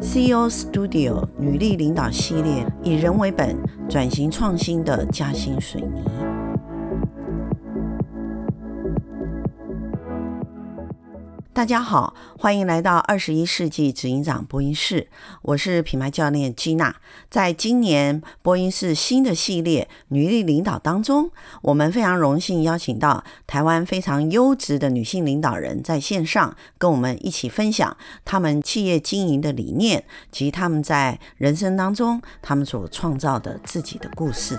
CEO Studio 女力领导系列，以人为本，转型创新的嘉兴水泥。大家好，欢迎来到二十一世纪执行长播音室。我是品牌教练吉娜。在今年播音室新的系列“女力领导”当中，我们非常荣幸邀请到台湾非常优质的女性领导人，在线上跟我们一起分享他们企业经营的理念及他们在人生当中他们所创造的自己的故事。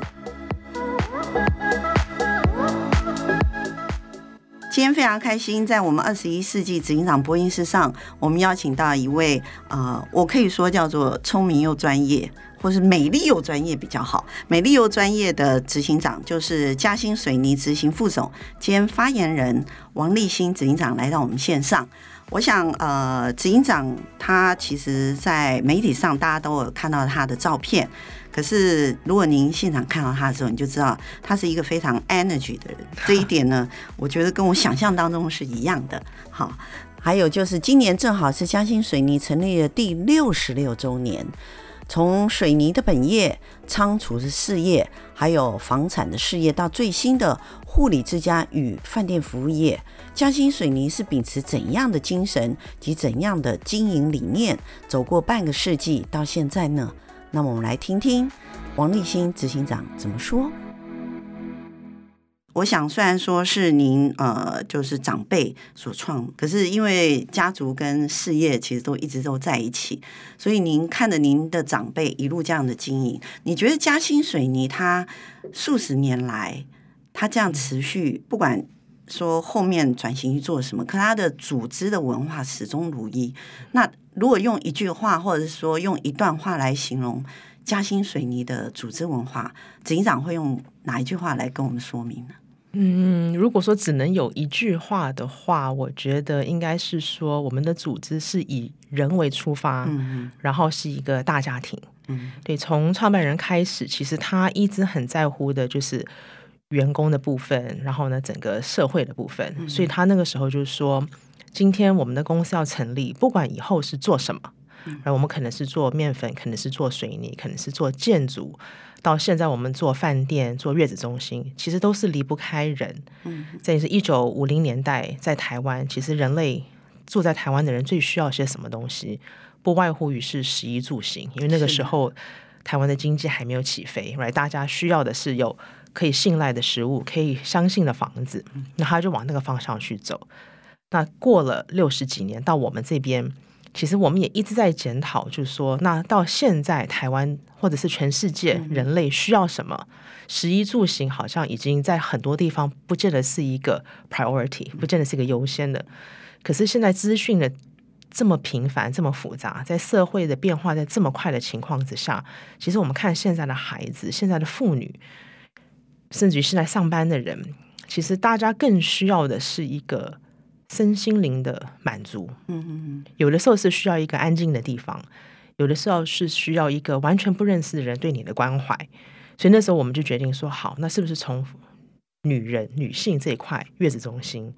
今天非常开心，在我们二十一世纪执行长播音室上，我们邀请到一位啊，我可以说叫做聪明又专业，或是美丽又专业比较好，美丽又专业的执行长，就是嘉兴水泥执行副总兼发言人王立新执行长来到我们线上。我想，呃，执行长他其实，在媒体上大家都有看到他的照片。可是，如果您现场看到他的时候，你就知道他是一个非常 energy 的人。这一点呢，我觉得跟我想象当中是一样的。好，还有就是今年正好是嘉兴水泥成立的第六十六周年。从水泥的本业、仓储的事业，还有房产的事业，到最新的护理之家与饭店服务业，嘉兴水泥是秉持怎样的精神及怎样的经营理念，走过半个世纪到现在呢？那么我们来听听王立新执行长怎么说。我想，虽然说是您呃，就是长辈所创，可是因为家族跟事业其实都一直都在一起，所以您看着您的长辈一路这样的经营，你觉得嘉兴水泥它数十年来它这样持续，不管说后面转型去做什么，可他的组织的文化始终如一。那如果用一句话，或者是说用一段话来形容嘉兴水泥的组织文化，执行长会用哪一句话来跟我们说明呢？嗯，如果说只能有一句话的话，我觉得应该是说我们的组织是以人为出发，嗯嗯，然后是一个大家庭。嗯，对，从创办人开始，其实他一直很在乎的就是员工的部分，然后呢，整个社会的部分。嗯，所以他那个时候就是说。今天我们的公司要成立，不管以后是做什么，然后我们可能是做面粉，可能是做水泥，可能是做建筑，到现在我们做饭店、做月子中心，其实都是离不开人。嗯，这是一九五零年代在台湾，其实人类住在台湾的人最需要些什么东西？不外乎于是食衣住行，因为那个时候台湾的经济还没有起飞，right？大家需要的是有可以信赖的食物，可以相信的房子，那他就往那个方向去走。那过了六十几年，到我们这边，其实我们也一直在检讨，就是说，那到现在台湾或者是全世界人类需要什么？食衣住行好像已经在很多地方不见得是一个 priority，不见得是一个优先的。可是现在资讯的这么频繁、这么复杂，在社会的变化在这么快的情况之下，其实我们看现在的孩子、现在的妇女，甚至于是在上班的人，其实大家更需要的是一个。身心灵的满足，嗯嗯嗯，有的时候是需要一个安静的地方，有的时候是需要一个完全不认识的人对你的关怀，所以那时候我们就决定说，好，那是不是从女人、女性这一块月子中心，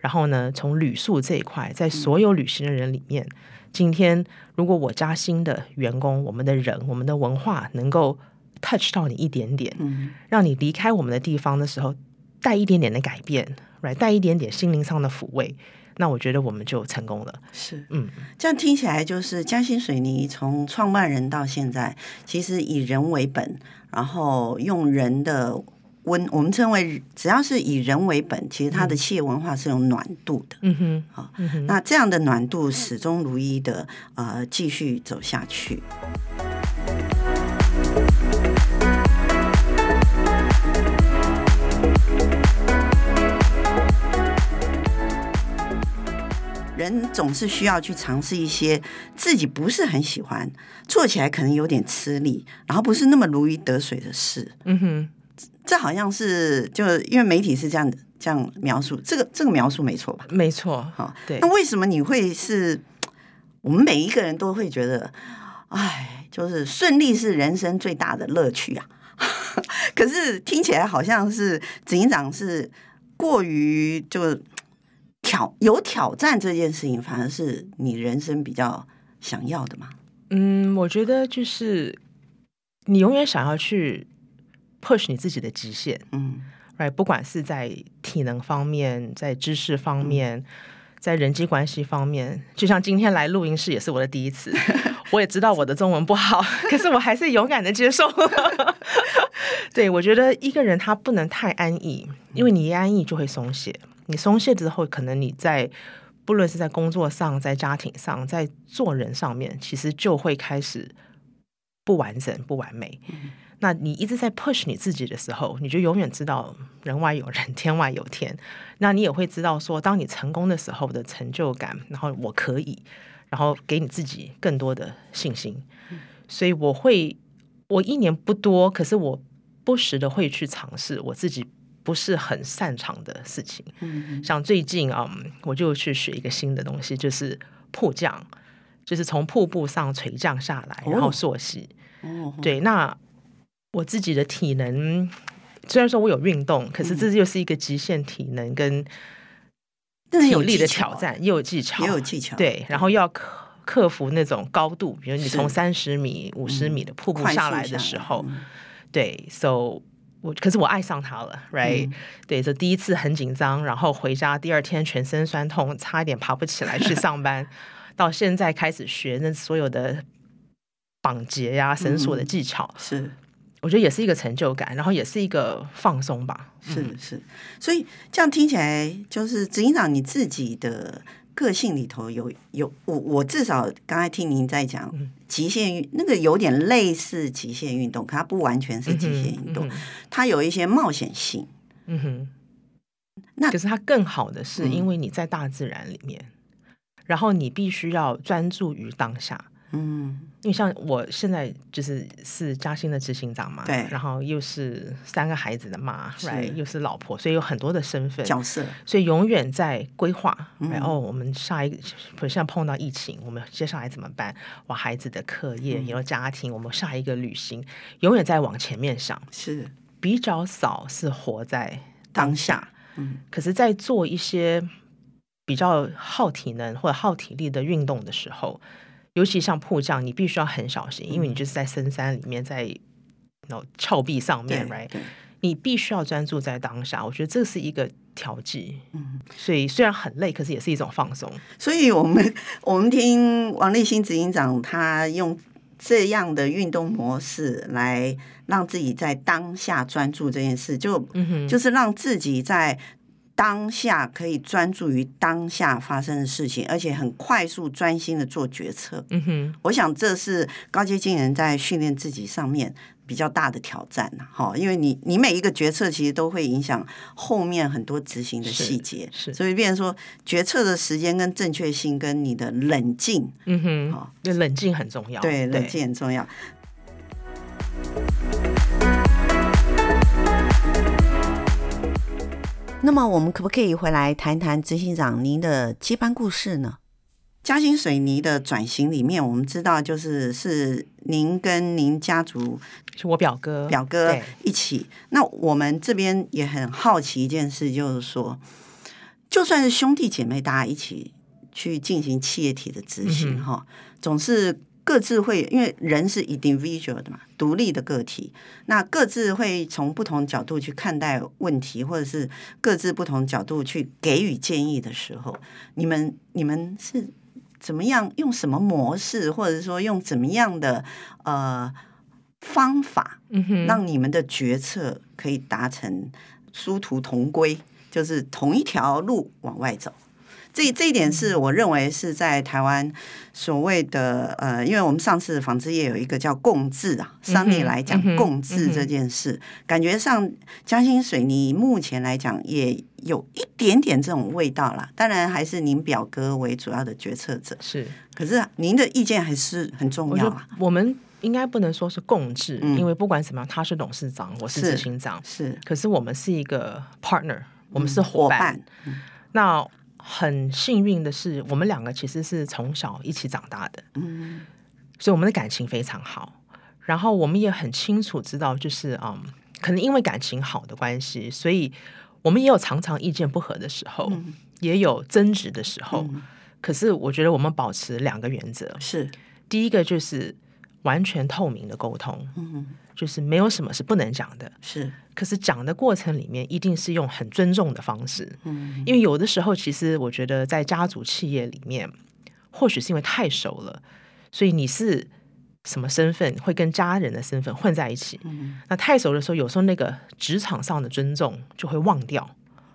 然后呢，从旅宿这一块，在所有旅行的人里面，今天如果我嘉新的员工、我们的人、我们的文化能够 touch 到你一点点，嗯，让你离开我们的地方的时候，带一点点的改变。，right，带一点点心灵上的抚慰，那我觉得我们就成功了。是，嗯，这样听起来就是嘉兴水泥从创办人到现在，其实以人为本，然后用人的温，我们称为只要是以人为本，其实它的企业文化是有暖度的。嗯哼，好，那这样的暖度始终如一的呃继续走下去。人总是需要去尝试一些自己不是很喜欢，做起来可能有点吃力，然后不是那么如鱼得水的事。嗯哼，这好像是就因为媒体是这样这样描述，这个这个描述没错吧？没错，哈，对。那为什么你会是？我们每一个人都会觉得，哎，就是顺利是人生最大的乐趣啊。可是听起来好像是执行长是过于就。挑有挑战这件事情，反而是你人生比较想要的嘛？嗯，我觉得就是你永远想要去 push 你自己的极限，嗯，right，不管是在体能方面，在知识方面，嗯、在人际关系方面，就像今天来录音室也是我的第一次，我也知道我的中文不好，可是我还是勇敢的接受。对，我觉得一个人他不能太安逸，因为你一安逸就会松懈，你松懈之后，可能你在。不论是在工作上，在家庭上，在做人上面，其实就会开始不完整、不完美。嗯、那你一直在 push 你自己的时候，你就永远知道人外有人，天外有天。那你也会知道说，当你成功的时候的成就感，然后我可以，然后给你自己更多的信心。嗯、所以我会，我一年不多，可是我不时的会去尝试我自己。不是很擅长的事情，嗯，像最近啊、嗯，我就去学一个新的东西，就是瀑降，就是从瀑布上垂降下来，然后溯溪。哦，对，那我自己的体能虽然说我有运动，可是这又是一个极限体能跟有力的挑战，又有技巧，也有技巧，对，然后又要克克服那种高度，比如你从三十米、五十米的瀑布下来的时候，嗯、对，so。我可是我爱上他了，right？、嗯、对，这第一次很紧张，然后回家第二天全身酸痛，差一点爬不起来去上班。到现在开始学那所有的绑结呀、绳索的技巧，是我觉得也是一个成就感，然后也是一个放松吧。是是，所以这样听起来就是执行长你自己的。个性里头有有我我至少刚才听您在讲极限运那个有点类似极限运动，可它不完全是极限运动，嗯嗯、它有一些冒险性。嗯哼，那可是它更好的是因为你在大自然里面，嗯、然后你必须要专注于当下。嗯，因为像我现在就是是嘉兴的执行长嘛，对，然后又是三个孩子的妈，来又是老婆，所以有很多的身份角色，所以永远在规划。然后我们下一个，比如像碰到疫情，我们接下来怎么办？我孩子的课业，有、嗯、家庭，我们下一个旅行，永远在往前面想，是比较少是活在当下。嗯，可是，在做一些比较耗体能或者耗体力的运动的时候。尤其像迫降，你必须要很小心，因为你就是在深山里面，在那峭壁上面，right？你必须要专注在当下。我觉得这是一个调剂，嗯，所以虽然很累，可是也是一种放松。所以我们我们听王立新执行长他用这样的运动模式来让自己在当下专注这件事，就嗯，就是让自己在。当下可以专注于当下发生的事情，而且很快速专心的做决策。嗯哼，我想这是高阶经理人在训练自己上面比较大的挑战。哈，因为你你每一个决策其实都会影响后面很多执行的细节，所以变成说决策的时间跟正确性跟你的冷静，嗯哼，好，冷静很重要，对，冷静很重要。那么我们可不可以回来谈谈执行长您的接班故事呢？嘉兴水泥的转型里面，我们知道就是是您跟您家族，是我表哥表哥一起。那我们这边也很好奇一件事，就是说，就算是兄弟姐妹大家一起去进行企业体的执行，哈、嗯，总是。各自会，因为人是 individual 的嘛，独立的个体，那各自会从不同角度去看待问题，或者是各自不同角度去给予建议的时候，你们你们是怎么样用什么模式，或者说用怎么样的呃方法，让你们的决策可以达成殊途同归，就是同一条路往外走。这这一点是我认为是在台湾所谓的呃，因为我们上次纺织业有一个叫共治啊，商业来讲共治这件事，感觉上嘉兴水泥目前来讲也有一点点这种味道啦。当然还是您表哥为主要的决策者是，可是您的意见还是很重要啊。我们应该不能说是共治，因为不管怎么样，他是董事长，我是执行长，是。可是我们是一个 partner，我们是伙伴。那很幸运的是，我们两个其实是从小一起长大的，嗯，所以我们的感情非常好。然后我们也很清楚知道，就是嗯，可能因为感情好的关系，所以我们也有常常意见不合的时候，嗯、也有争执的时候。嗯、可是我觉得我们保持两个原则：是。第一个就是完全透明的沟通，嗯，就是没有什么是不能讲的，是。可是讲的过程里面，一定是用很尊重的方式，嗯，因为有的时候，其实我觉得在家族企业里面，或许是因为太熟了，所以你是什么身份会跟家人的身份混在一起，嗯，那太熟的时候，有时候那个职场上的尊重就会忘掉，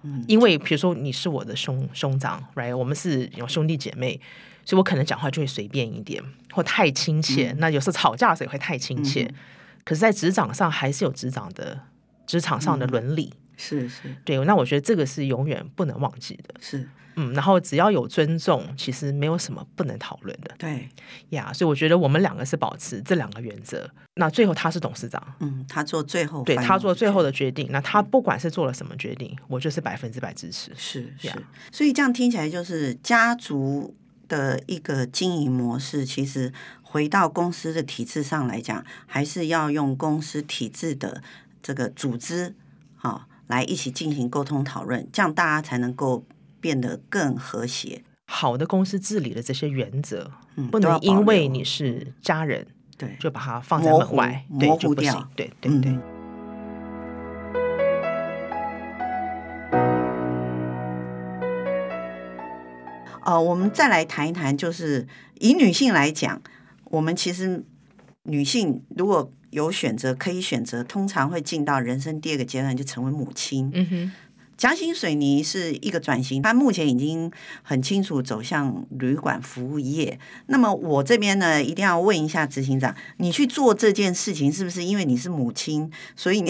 嗯，因为比如说你是我的兄兄长，right，我们是有兄弟姐妹。所以我可能讲话就会随便一点，或太亲切。嗯、那有时候吵架的时候也会太亲切。嗯、可是，在职场上还是有职场的职场上的伦理。嗯、是是，对。那我觉得这个是永远不能忘记的。是，嗯。然后只要有尊重，其实没有什么不能讨论的。对呀，所以我觉得我们两个是保持这两个原则。那最后他是董事长，嗯，他做最后，对他做最后的决定。那他不管是做了什么决定，我就是百分之百支持。是是，所以这样听起来就是家族。的一个经营模式，其实回到公司的体制上来讲，还是要用公司体制的这个组织，好来一起进行沟通讨论，这样大家才能够变得更和谐。好的公司治理的这些原则，嗯，不能因为你是家人，对，就把它放在门外，模糊掉，对对对。嗯呃，我们再来谈一谈，就是以女性来讲，我们其实女性如果有选择，可以选择，通常会进到人生第二个阶段，就成为母亲。嗯哼，嘉兴水泥是一个转型，它目前已经很清楚走向旅馆服务业。那么我这边呢，一定要问一下执行长，你去做这件事情，是不是因为你是母亲，所以你，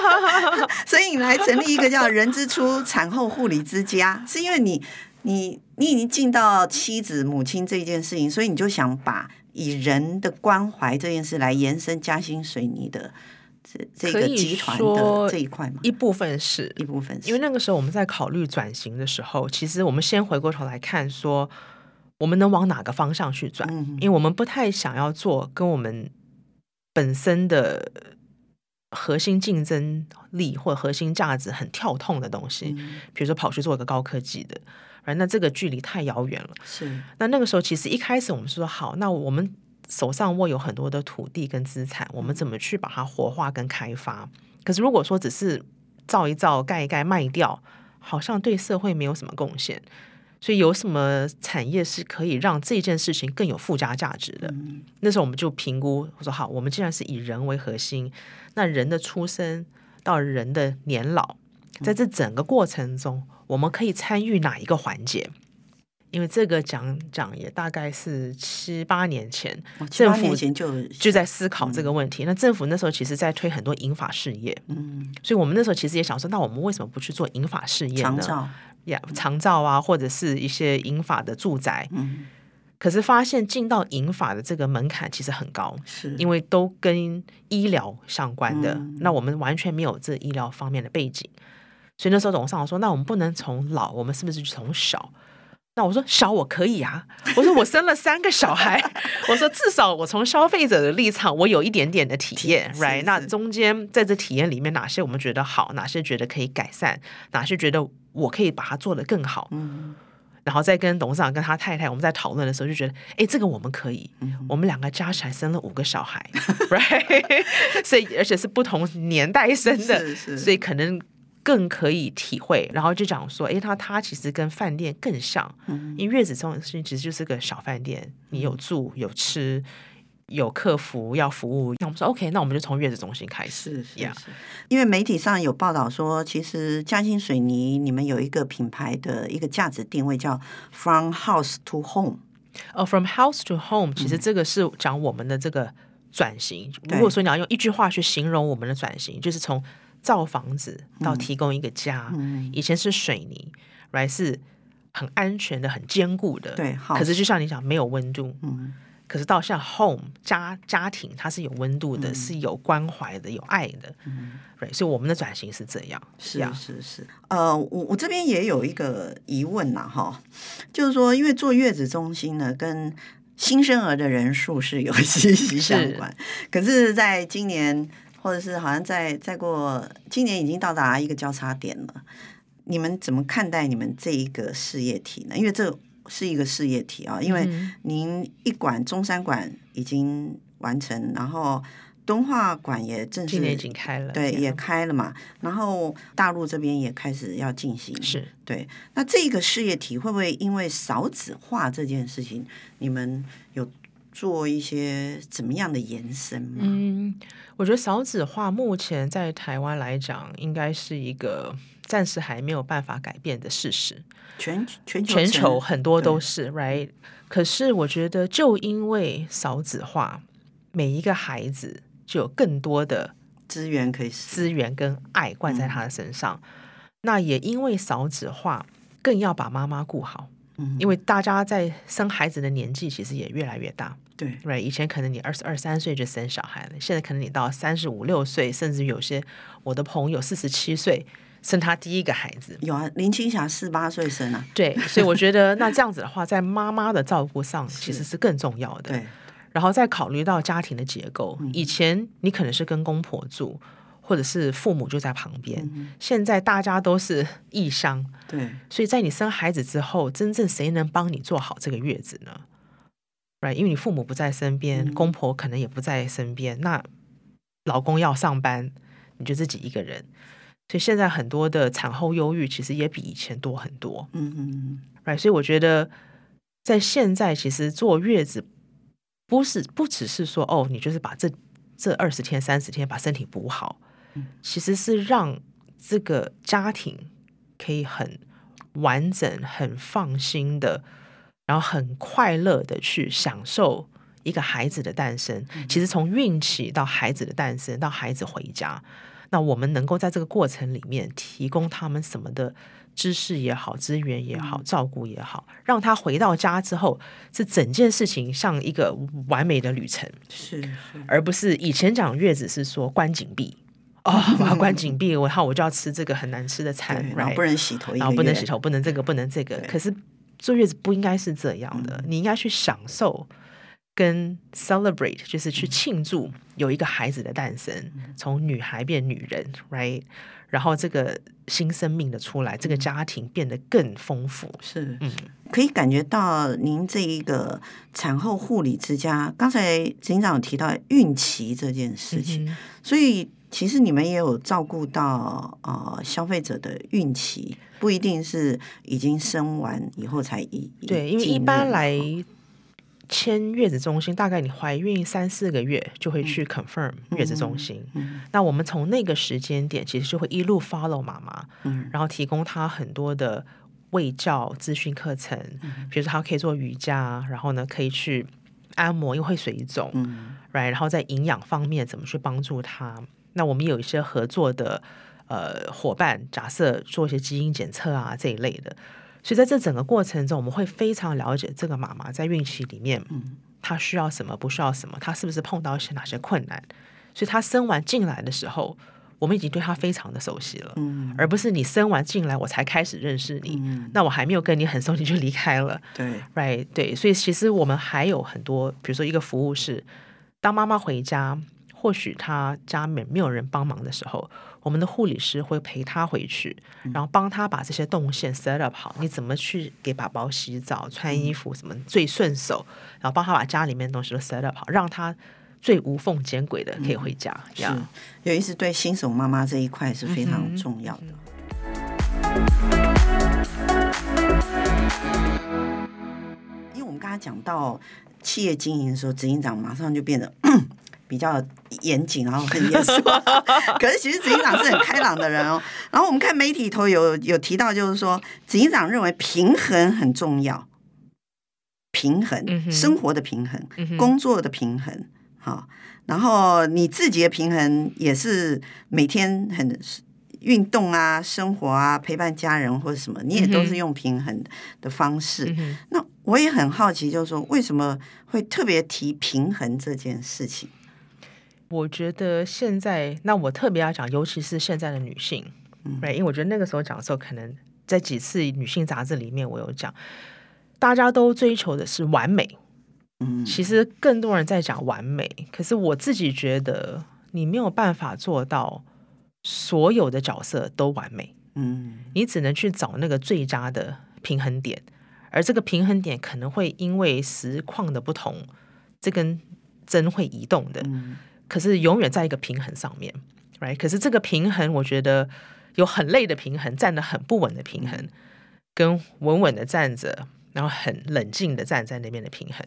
所以你来成立一个叫“人之初产后护理之家”，是因为你？你你已经尽到妻子母亲这件事情，所以你就想把以人的关怀这件事来延伸嘉兴水泥的这这个集团的这一块吗？一部分是一部分是，因为那个时候我们在考虑转型的时候，其实我们先回过头来看说，我们能往哪个方向去转？嗯、因为我们不太想要做跟我们本身的核心竞争力或核心价值很跳痛的东西，嗯、比如说跑去做一个高科技的。那这个距离太遥远了。是。那那个时候，其实一开始我们说好，那我们手上握有很多的土地跟资产，我们怎么去把它活化跟开发？可是如果说只是造一造、盖一盖卖掉，好像对社会没有什么贡献。所以有什么产业是可以让这件事情更有附加价值的？嗯。那时候我们就评估，我说好，我们既然是以人为核心，那人的出生到人的年老，在这整个过程中。我们可以参与哪一个环节？因为这个讲讲也大概是七八年前，政府就就在思考这个问题。那政府那时候其实在推很多银发事业，嗯，所以我们那时候其实也想说，那我们为什么不去做银发事业呢？长照呀，长照啊，或者是一些银发的住宅，嗯，可是发现进到银发的这个门槛其实很高，是因为都跟医疗相关的，那我们完全没有这医疗方面的背景。所以那时候董事长说：“那我们不能从老，我们是不是从小？”那我说：“小我可以啊。”我说：“我生了三个小孩，我说至少我从消费者的立场，我有一点点的体验，right？那中间在这体验里面，哪些我们觉得好，哪些觉得可以改善，哪些觉得我可以把它做得更好。嗯，然后再跟董事长跟他太太我们在讨论的时候，就觉得，哎，这个我们可以。我们两个加起来生了五个小孩，right？所以而且是不同年代生的，所以可能。”更可以体会，然后就讲说，哎，他他其实跟饭店更像，嗯、因为月子中心其实就是个小饭店，嗯、你有住有吃，有客服要服务。那我们说 OK，那我们就从月子中心开始。是是是，yeah. 因为媒体上有报道说，其实嘉兴水泥你们有一个品牌的一个价值定位叫 From House to Home。呃、uh，From House to Home，其实这个是讲我们的这个转型。嗯、如果说你要用一句话去形容我们的转型，就是从造房子到提供一个家，嗯、以前是水泥，来、嗯、是很安全的、很坚固的。对，可是就像你讲，没有温度。嗯。可是到像 home 家家庭，它是有温度的、嗯，是有关怀的，有爱的。嗯。对，所以我们的转型是这样。是啊是是。呃，我我这边也有一个疑问呐，哈，就是说，因为坐月子中心呢，跟新生儿的人数是有息息相关。可是，在今年。或者是好像在再过今年已经到达一个交叉点了，你们怎么看待你们这一个事业体呢？因为这是一个事业体啊，因为您一馆中山馆已经完成，然后敦化馆也正式今年已经开了，对，也开了嘛。然后大陆这边也开始要进行，是对。那这个事业体会不会因为少子化这件事情，你们有做一些怎么样的延伸吗？嗯，我觉得少子化目前在台湾来讲，应该是一个暂时还没有办法改变的事实。全全球全球很多都是 right，可是我觉得就因为少子化，每一个孩子就有更多的资源可以资源跟爱灌在他的身上。嗯、那也因为少子化，更要把妈妈顾好。嗯，因为大家在生孩子的年纪其实也越来越大。对，right，以前可能你二十二三岁就生小孩了，现在可能你到三十五六岁，甚至有些我的朋友四十七岁。生他第一个孩子有啊，林青霞四八岁生啊。对，所以我觉得 那这样子的话，在妈妈的照顾上其实是更重要的。对，然后再考虑到家庭的结构，嗯、以前你可能是跟公婆住，或者是父母就在旁边，嗯、现在大家都是异乡。对，所以在你生孩子之后，真正谁能帮你做好这个月子呢？Right，因为你父母不在身边，嗯、公婆可能也不在身边，那老公要上班，你就自己一个人。所以现在很多的产后忧郁其实也比以前多很多，嗯嗯，right，所以我觉得在现在其实坐月子不是不只是说哦，你就是把这这二十天三十天把身体补好，其实是让这个家庭可以很完整、很放心的，然后很快乐的去享受一个孩子的诞生。其实从孕期到孩子的诞生到孩子回家。那我们能够在这个过程里面提供他们什么的知识也好、资源也好、照顾也好，让他回到家之后，是整件事情像一个完美的旅程，是，是而不是以前讲月子是说关紧闭哦，我要关紧闭，然后我就要吃这个很难吃的餐，然后不能洗头，然后不能洗头，不能这个，不能这个。可是坐月子不应该是这样的，你应该去享受。跟 celebrate 就是去庆祝有一个孩子的诞生，从女孩变女人，right？然后这个新生命的出来，这个家庭变得更丰富。是，嗯，可以感觉到您这一个产后护理之家，刚才警长有提到孕期这件事情，嗯、所以其实你们也有照顾到呃消费者的孕期，不一定是已经生完以后才一对，因为一般来。签月子中心，大概你怀孕三四个月就会去 confirm 月子中心。嗯嗯、那我们从那个时间点，其实就会一路 follow 妈妈，嗯、然后提供她很多的卫教咨询课程，嗯、比如说她可以做瑜伽，然后呢可以去按摩，因为会水肿？然后在营养方面怎么去帮助她？那我们有一些合作的呃伙伴，假设做一些基因检测啊这一类的。所以在这整个过程中，我们会非常了解这个妈妈在孕期里面，她需要什么，不需要什么，她是不是碰到一些哪些困难。所以她生完进来的时候，我们已经对她非常的熟悉了，而不是你生完进来我才开始认识你，那我还没有跟你很熟，你就离开了。对，right，对，所以其实我们还有很多，比如说一个服务是，当妈妈回家，或许他家里面没有人帮忙的时候。我们的护理师会陪他回去，然后帮他把这些动线 set up 好。你怎么去给宝宝洗澡、穿衣服，什么最顺手？然后帮他把家里面的东西都 set up 好，让他最无缝接轨的可以回家。是，有意思，对新手妈妈这一块是非常重要的。因为我们刚才讲到企业经营的时候，执行长马上就变得。比较严谨，然后很严肃。可是其实执行长是很开朗的人哦。然后我们看媒体头有有提到，就是说执行长认为平衡很重要，平衡、嗯、生活的平衡，嗯、工作的平衡，好。然后你自己的平衡也是每天很运动啊、生活啊、陪伴家人或者什么，你也都是用平衡的方式。嗯、那我也很好奇，就是说为什么会特别提平衡这件事情？我觉得现在，那我特别要讲，尤其是现在的女性，嗯，因为我觉得那个时候讲的时候，可能在几次女性杂志里面，我有讲，大家都追求的是完美，嗯，其实更多人在讲完美，可是我自己觉得，你没有办法做到所有的角色都完美，嗯，你只能去找那个最佳的平衡点，而这个平衡点可能会因为实况的不同，这根针会移动的。嗯、可是永远在一个平衡上面，right？可是这个平衡，我觉得有很累的平衡，站得很不稳的平衡，跟稳稳的站着，然后很冷静的站在那边的平衡。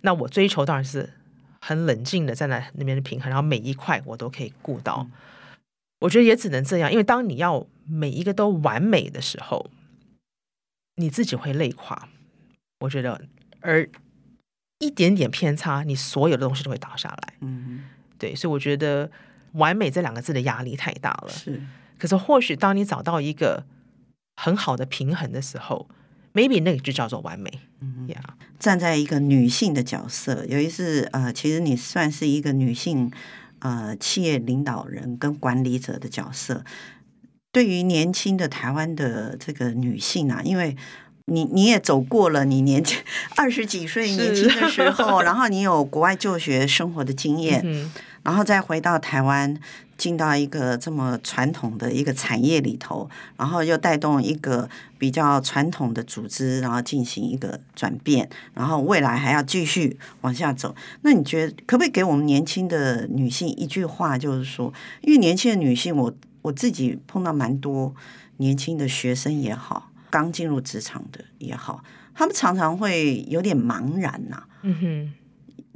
那我追求当然是很冷静的站在那边的平衡，然后每一块我都可以顾到。嗯、我觉得也只能这样，因为当你要每一个都完美的时候，你自己会累垮。我觉得，而一点点偏差，你所有的东西都会倒下来。嗯，对，所以我觉得“完美”这两个字的压力太大了。是，可是或许当你找到一个很好的平衡的时候。maybe 那个就叫做完美。嗯呀，Yeah. 站在一个女性的角色，有一次呃，其实你算是一个女性呃企业领导人跟管理者的角色。对于年轻的台湾的这个女性啊，因为你你也走过了你年轻二十几岁年轻的时候，然后你有国外就学生活的经验，嗯、然后再回到台湾。进到一个这么传统的一个产业里头，然后又带动一个比较传统的组织，然后进行一个转变，然后未来还要继续往下走。那你觉得可不可以给我们年轻的女性一句话，就是说，因为年轻的女性，我我自己碰到蛮多年轻的学生也好，刚进入职场的也好，他们常常会有点茫然呐、啊。嗯哼。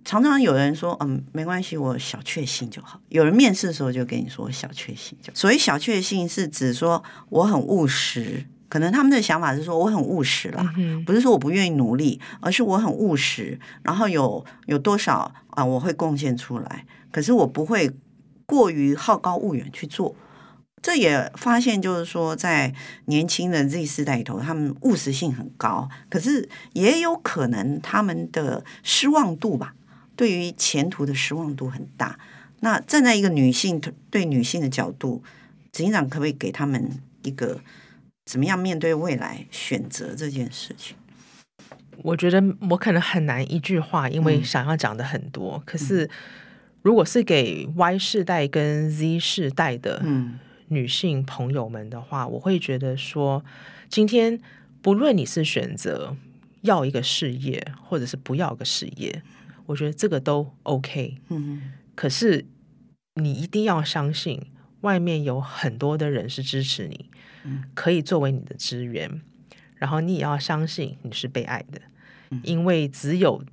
常常有人说，嗯，没关系，我小确幸就好。有人面试的时候就跟你说小确幸就好。所以小确幸是指说我很务实，可能他们的想法是说我很务实啦，嗯、不是说我不愿意努力，而是我很务实，然后有有多少啊，我会贡献出来。可是我不会过于好高骛远去做。这也发现就是说，在年轻的 Z 世代里头，他们务实性很高，可是也有可能他们的失望度吧。对于前途的失望度很大。那站在一个女性对女性的角度，执行长可不可以给他们一个怎么样面对未来选择这件事情？我觉得我可能很难一句话，因为想要讲的很多。嗯、可是如果是给 Y 世代跟 Z 世代的女性朋友们的话，嗯、我会觉得说，今天不论你是选择要一个事业，或者是不要个事业。我觉得这个都 OK，嗯，可是你一定要相信，外面有很多的人是支持你，嗯，可以作为你的资源，然后你也要相信你是被爱的，因为只有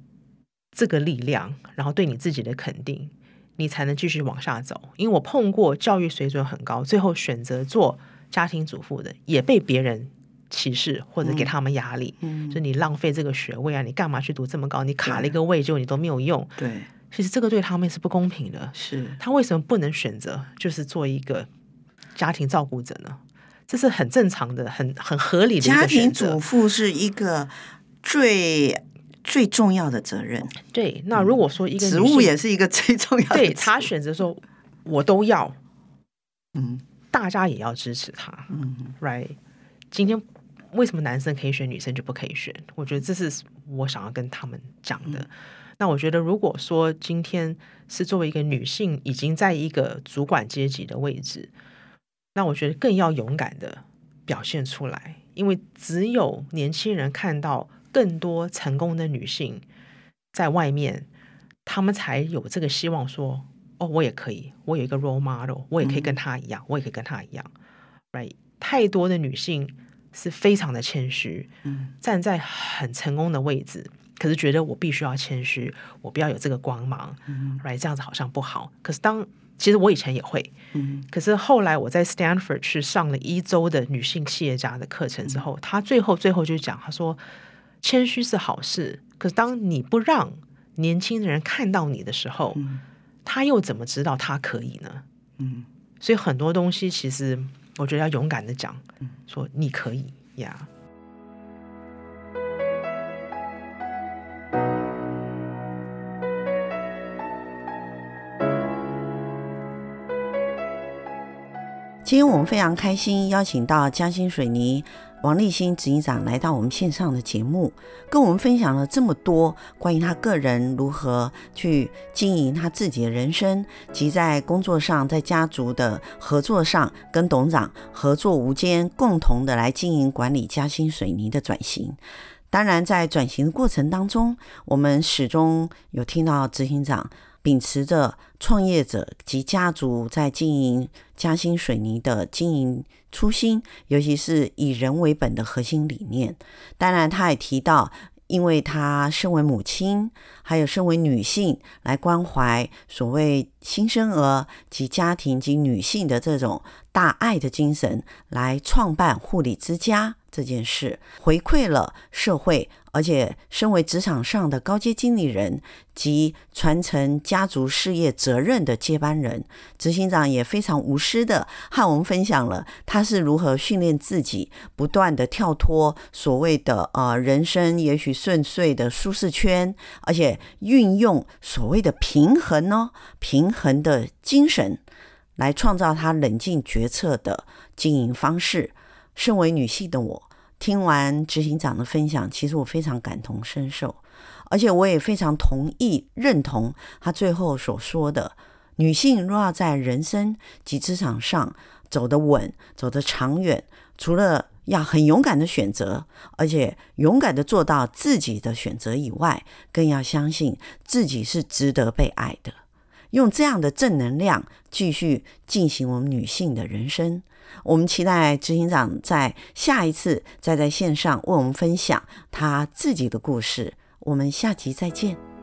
这个力量，然后对你自己的肯定，你才能继续往下走。因为我碰过教育水准很高，最后选择做家庭主妇的，也被别人。歧视或者给他们压力，嗯，就你浪费这个学位啊，你干嘛去读这么高？你卡了一个位，就你都没有用。对，其实这个对他们是不公平的。是，他为什么不能选择就是做一个家庭照顾者呢？这是很正常的，很很合理的。家庭主妇是一个最最重要的责任。对，那如果说一个职务也是一个最重要的，对，他选择说，我都要，嗯，大家也要支持他，嗯，right，今天。为什么男生可以选，女生就不可以选？我觉得这是我想要跟他们讲的。嗯、那我觉得，如果说今天是作为一个女性，已经在一个主管阶级的位置，那我觉得更要勇敢的表现出来，因为只有年轻人看到更多成功的女性在外面，他们才有这个希望说：“哦，我也可以，我有一个 role model，我也可以跟她一样，嗯、我也可以跟她一样。” Right？太多的女性。是非常的谦虚，站在很成功的位置，可是觉得我必须要谦虚，我不要有这个光芒，来、嗯、这样子好像不好。可是当其实我以前也会，嗯、可是后来我在 Stanford 去上了一周的女性企业家的课程之后，嗯、他最后最后就讲，他说谦虚是好事，可是当你不让年轻人看到你的时候，嗯、他又怎么知道他可以呢？嗯，所以很多东西其实。我觉得要勇敢的讲，说你可以呀。Yeah. 今天我们非常开心，邀请到嘉新水泥。王立新执行长来到我们线上的节目，跟我们分享了这么多关于他个人如何去经营他自己的人生，及在工作上、在家族的合作上，跟董事长合作无间，共同的来经营管理嘉兴水泥的转型。当然，在转型的过程当中，我们始终有听到执行长秉持着创业者及家族在经营嘉兴水泥的经营初心，尤其是以人为本的核心理念。当然，他也提到。因为她身为母亲，还有身为女性，来关怀所谓新生儿及家庭及女性的这种大爱的精神，来创办护理之家。这件事回馈了社会，而且身为职场上的高阶经理人及传承家族事业责任的接班人，执行长也非常无私的和我们分享了他是如何训练自己，不断的跳脱所谓的呃人生也许顺遂的舒适圈，而且运用所谓的平衡呢，平衡的精神来创造他冷静决策的经营方式。身为女性的我，听完执行长的分享，其实我非常感同身受，而且我也非常同意认同他最后所说的：女性若要在人生及职场上走得稳、走得长远，除了要很勇敢的选择，而且勇敢的做到自己的选择以外，更要相信自己是值得被爱的。用这样的正能量继续进行我们女性的人生。我们期待执行长在下一次再在线上为我们分享他自己的故事。我们下集再见。